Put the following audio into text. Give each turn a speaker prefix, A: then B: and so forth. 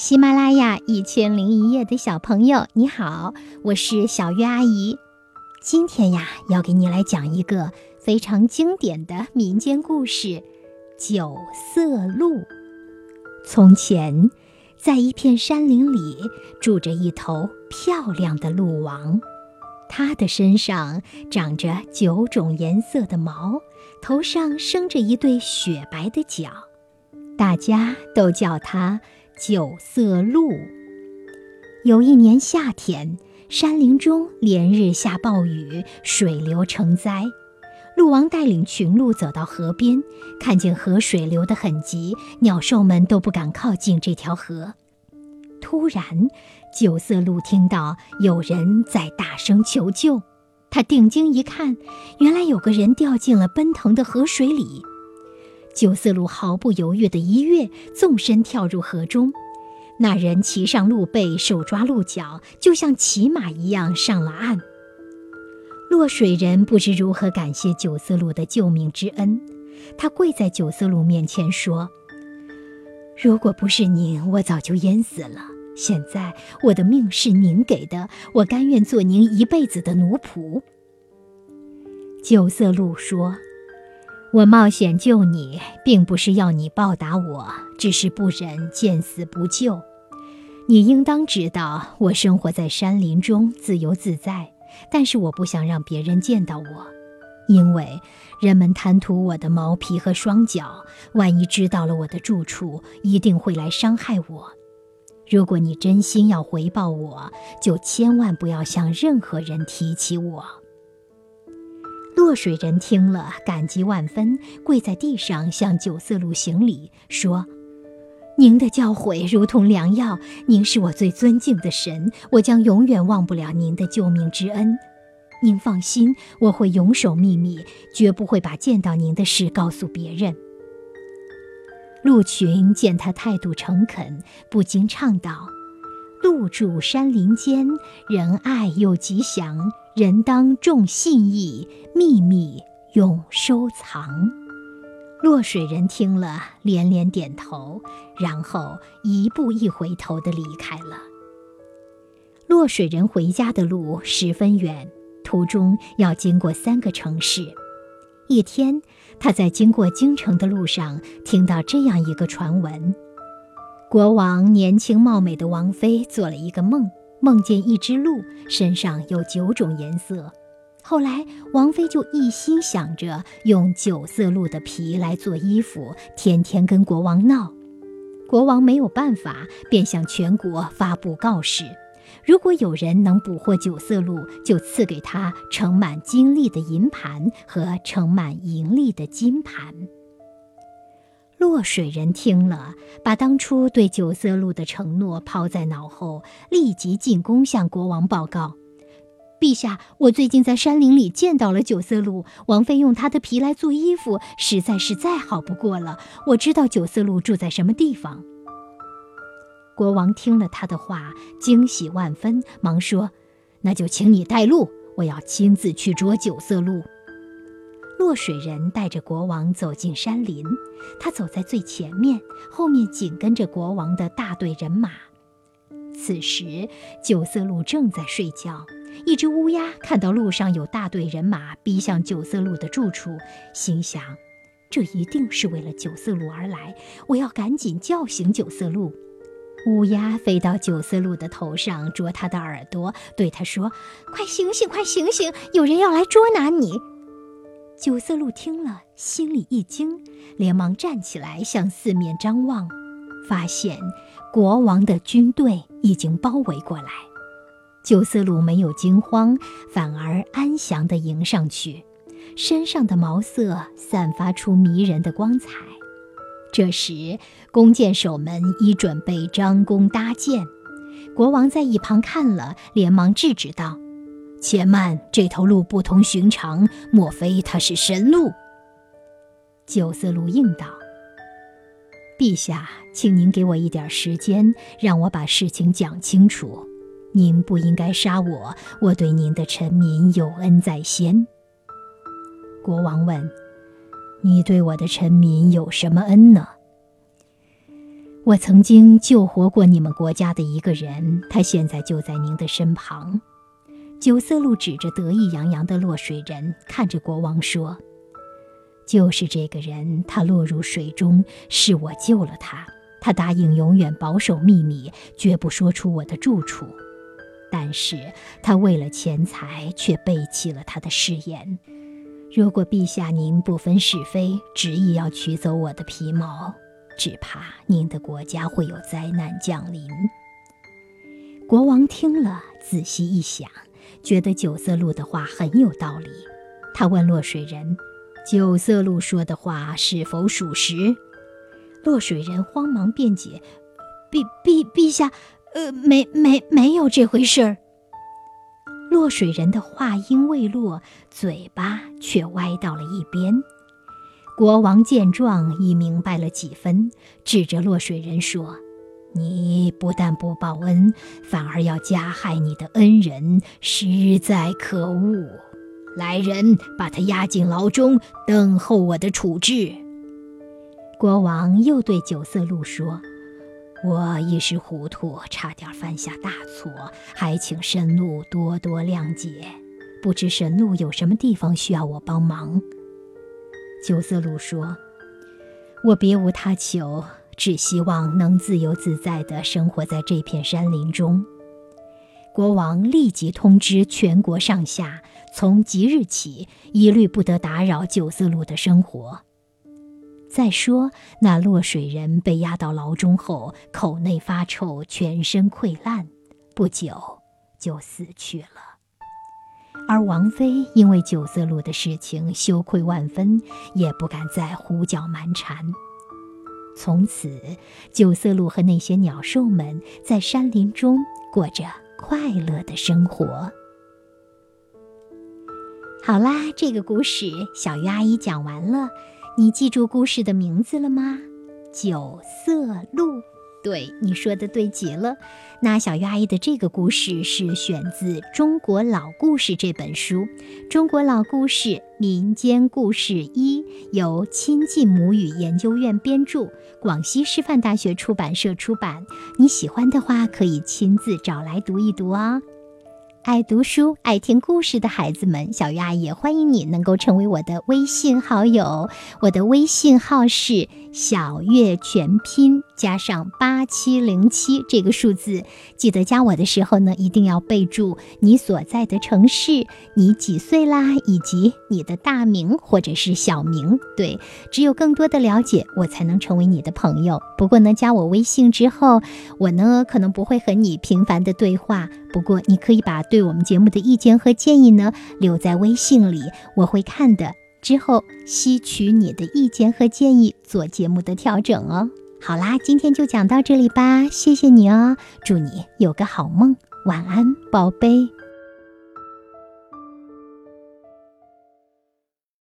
A: 喜马拉雅一千零一夜的小朋友，你好，我是小月阿姨。今天呀，要给你来讲一个非常经典的民间故事《九色鹿》。从前，在一片山林里，住着一头漂亮的鹿王，它的身上长着九种颜色的毛，头上生着一对雪白的角，大家都叫它。九色鹿。有一年夏天，山林中连日下暴雨，水流成灾。鹿王带领群鹿走到河边，看见河水流的很急，鸟兽们都不敢靠近这条河。突然，九色鹿听到有人在大声求救，他定睛一看，原来有个人掉进了奔腾的河水里。九色鹿毫不犹豫地一跃，纵身跳入河中。那人骑上鹿背，手抓鹿角，就像骑马一样上了岸。落水人不知如何感谢九色鹿的救命之恩，他跪在九色鹿面前说：“如果不是您，我早就淹死了。现在我的命是您给的，我甘愿做您一辈子的奴仆。”九色鹿说。我冒险救你，并不是要你报答我，只是不忍见死不救。你应当知道，我生活在山林中，自由自在，但是我不想让别人见到我，因为人们贪图我的毛皮和双脚，万一知道了我的住处，一定会来伤害我。如果你真心要回报我，就千万不要向任何人提起我。落水人听了，感激万分，跪在地上向九色鹿行礼，说：“您的教诲如同良药，您是我最尊敬的神，我将永远忘不了您的救命之恩。您放心，我会永守秘密，绝不会把见到您的事告诉别人。”鹿群见他态度诚恳，不禁唱道：“鹿住山林间，仁爱又吉祥。”人当重信义，秘密永收藏。落水人听了，连连点头，然后一步一回头的离开了。落水人回家的路十分远，途中要经过三个城市。一天，他在经过京城的路上，听到这样一个传闻：国王年轻貌美的王妃做了一个梦。梦见一只鹿身上有九种颜色，后来王妃就一心想着用九色鹿的皮来做衣服，天天跟国王闹。国王没有办法，便向全国发布告示：如果有人能捕获九色鹿，就赐给他盛满金粒的银盘和盛满银粒的金盘。落水人听了，把当初对九色鹿的承诺抛在脑后，立即进宫向国王报告：“陛下，我最近在山林里见到了九色鹿，王妃用它的皮来做衣服，实在是再好不过了。我知道九色鹿住在什么地方。”国王听了他的话，惊喜万分，忙说：“那就请你带路，我要亲自去捉九色鹿。”落水人带着国王走进山林，他走在最前面，后面紧跟着国王的大队人马。此时，九色鹿正在睡觉。一只乌鸦看到路上有大队人马逼向九色鹿的住处，心想：这一定是为了九色鹿而来，我要赶紧叫醒九色鹿。乌鸦飞到九色鹿的头上，啄它的耳朵，对它说：“快醒醒，快醒醒，有人要来捉拿你！”九色鹿听了，心里一惊，连忙站起来向四面张望，发现国王的军队已经包围过来。九色鹿没有惊慌，反而安详地迎上去，身上的毛色散发出迷人的光彩。这时，弓箭手们已准备张弓搭箭，国王在一旁看了，连忙制止道。且慢，这头鹿不同寻常，莫非它是神鹿？九色鹿应道：“陛下，请您给我一点时间，让我把事情讲清楚。您不应该杀我，我对您的臣民有恩在先。”国王问：“你对我的臣民有什么恩呢？”我曾经救活过你们国家的一个人，他现在就在您的身旁。”九色鹿指着得意洋洋的落水人，看着国王说：“就是这个人，他落入水中，是我救了他。他答应永远保守秘密，绝不说出我的住处。但是他为了钱财，却背弃了他的誓言。如果陛下您不分是非，执意要取走我的皮毛，只怕您的国家会有灾难降临。”国王听了，仔细一想。觉得九色鹿的话很有道理，他问落水人：“九色鹿说的话是否属实？”落水人慌忙辩解：“陛陛陛下，呃，没没没有这回事儿。”落水人的话音未落，嘴巴却歪到了一边。国王见状，已明白了几分，指着落水人说。你不但不报恩，反而要加害你的恩人，实在可恶！来人，把他押进牢中，等候我的处置。国王又对九色鹿说：“我一时糊涂，差点犯下大错，还请神鹿多多谅解。不知神鹿有什么地方需要我帮忙？”九色鹿说：“我别无他求。”只希望能自由自在地生活在这片山林中。国王立即通知全国上下，从即日起一律不得打扰九色鹿的生活。再说，那落水人被押到牢中后，口内发臭，全身溃烂，不久就死去了。而王妃因为九色鹿的事情羞愧万分，也不敢再胡搅蛮缠。从此，九色鹿和那些鸟兽们在山林中过着快乐的生活。好啦，这个故事小鱼阿姨讲完了，你记住故事的名字了吗？九色鹿。对，你说的对极了。那小鱼阿姨的这个故事是选自《中国老故事》这本书，《中国老故事民间故事一》，由亲近母语研究院编著，广西师范大学出版社出版。你喜欢的话，可以亲自找来读一读哦。爱读书、爱听故事的孩子们，小鱼阿姨欢迎你能够成为我的微信好友。我的微信号是小月全拼加上八七零七这个数字。记得加我的时候呢，一定要备注你所在的城市、你几岁啦，以及你的大名或者是小名。对，只有更多的了解，我才能成为你的朋友。不过呢，加我微信之后，我呢可能不会和你频繁的对话。不过你可以把对我们节目的意见和建议呢留在微信里，我会看的。之后吸取你的意见和建议，做节目的调整哦。好啦，今天就讲到这里吧，谢谢你哦，祝你有个好梦，晚安，宝贝。